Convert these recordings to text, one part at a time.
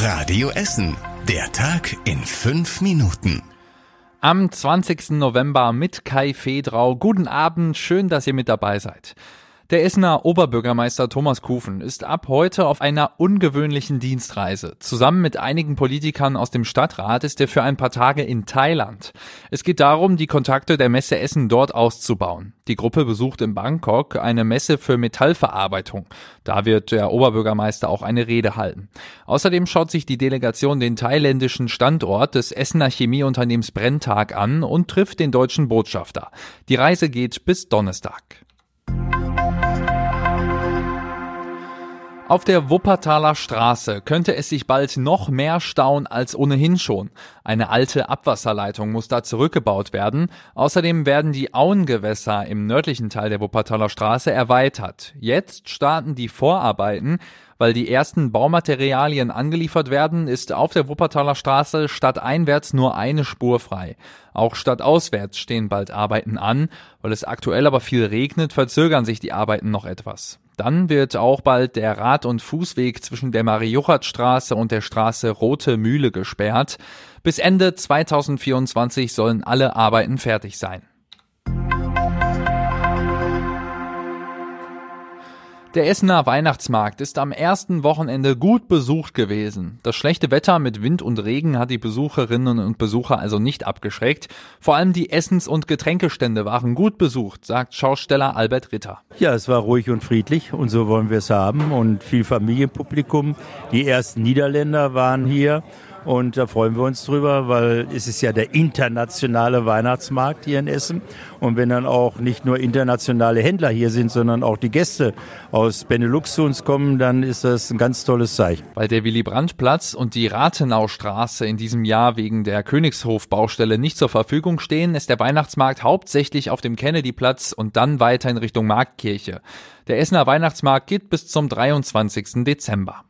Radio Essen. Der Tag in fünf Minuten. Am 20. November mit Kai Fedrau. Guten Abend, schön, dass ihr mit dabei seid. Der Essener Oberbürgermeister Thomas Kufen ist ab heute auf einer ungewöhnlichen Dienstreise. Zusammen mit einigen Politikern aus dem Stadtrat ist er für ein paar Tage in Thailand. Es geht darum, die Kontakte der Messe Essen dort auszubauen. Die Gruppe besucht in Bangkok eine Messe für Metallverarbeitung. Da wird der Oberbürgermeister auch eine Rede halten. Außerdem schaut sich die Delegation den thailändischen Standort des Essener Chemieunternehmens Brenntag an und trifft den deutschen Botschafter. Die Reise geht bis Donnerstag. Auf der Wuppertaler Straße könnte es sich bald noch mehr stauen als ohnehin schon. Eine alte Abwasserleitung muss da zurückgebaut werden. Außerdem werden die Auengewässer im nördlichen Teil der Wuppertaler Straße erweitert. Jetzt starten die Vorarbeiten. Weil die ersten Baumaterialien angeliefert werden, ist auf der Wuppertaler Straße stadteinwärts nur eine Spur frei. Auch stadtauswärts stehen bald Arbeiten an. Weil es aktuell aber viel regnet, verzögern sich die Arbeiten noch etwas. Dann wird auch bald der Rad- und Fußweg zwischen der Marie-Juchat-Straße und der Straße Rote Mühle gesperrt. Bis Ende 2024 sollen alle Arbeiten fertig sein. Der Essener Weihnachtsmarkt ist am ersten Wochenende gut besucht gewesen. Das schlechte Wetter mit Wind und Regen hat die Besucherinnen und Besucher also nicht abgeschreckt. Vor allem die Essens- und Getränkestände waren gut besucht, sagt Schausteller Albert Ritter. Ja, es war ruhig und friedlich und so wollen wir es haben und viel Familienpublikum. Die ersten Niederländer waren hier und da freuen wir uns drüber, weil es ist ja der internationale Weihnachtsmarkt hier in Essen. Und wenn dann auch nicht nur internationale Händler hier sind, sondern auch die Gäste aus Benelux zu uns kommen, dann ist das ein ganz tolles Zeichen. Weil der Willy-Brandt-Platz und die Rathenaustraße in diesem Jahr wegen der Königshof-Baustelle nicht zur Verfügung stehen, ist der Weihnachtsmarkt hauptsächlich auf dem Kennedy-Platz und dann weiter in Richtung Marktkirche. Der Essener Weihnachtsmarkt geht bis zum 23. Dezember.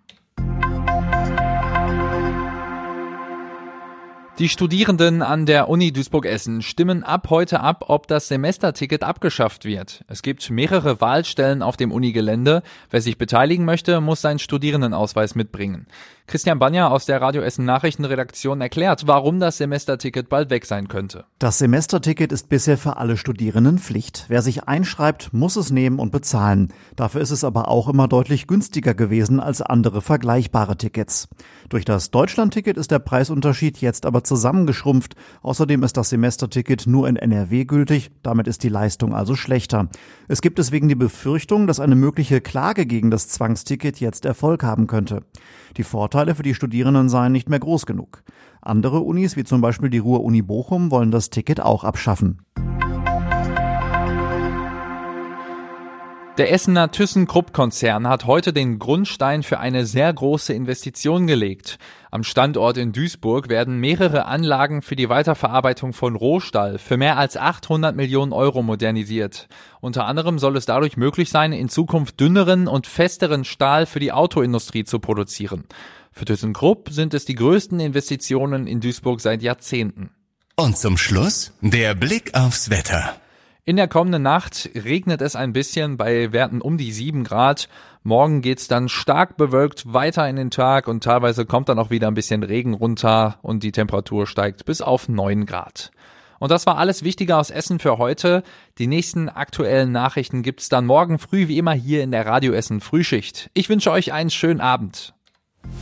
Die Studierenden an der Uni Duisburg-Essen stimmen ab heute ab, ob das Semesterticket abgeschafft wird. Es gibt mehrere Wahlstellen auf dem Unigelände. Wer sich beteiligen möchte, muss seinen Studierendenausweis mitbringen. Christian Banja aus der Radio Essen Nachrichtenredaktion erklärt, warum das Semesterticket bald weg sein könnte. Das Semesterticket ist bisher für alle Studierenden Pflicht. Wer sich einschreibt, muss es nehmen und bezahlen. Dafür ist es aber auch immer deutlich günstiger gewesen als andere vergleichbare Tickets. Durch das Deutschlandticket ist der Preisunterschied jetzt aber zusammengeschrumpft. Außerdem ist das Semesterticket nur in NRW gültig. Damit ist die Leistung also schlechter. Es gibt deswegen die Befürchtung, dass eine mögliche Klage gegen das Zwangsticket jetzt Erfolg haben könnte. Die Vorteile für die Studierenden seien nicht mehr groß genug. Andere Unis, wie zum Beispiel die Ruhr-Uni Bochum, wollen das Ticket auch abschaffen. Der Essener ThyssenKrupp-Konzern hat heute den Grundstein für eine sehr große Investition gelegt. Am Standort in Duisburg werden mehrere Anlagen für die Weiterverarbeitung von Rohstall für mehr als 800 Millionen Euro modernisiert. Unter anderem soll es dadurch möglich sein, in Zukunft dünneren und festeren Stahl für die Autoindustrie zu produzieren. Für ThyssenKrupp sind es die größten Investitionen in Duisburg seit Jahrzehnten. Und zum Schluss der Blick aufs Wetter. In der kommenden Nacht regnet es ein bisschen bei Werten um die sieben Grad. Morgen geht's dann stark bewölkt weiter in den Tag und teilweise kommt dann auch wieder ein bisschen Regen runter und die Temperatur steigt bis auf neun Grad. Und das war alles Wichtige aus Essen für heute. Die nächsten aktuellen Nachrichten gibt's dann morgen früh wie immer hier in der Radio Essen Frühschicht. Ich wünsche euch einen schönen Abend.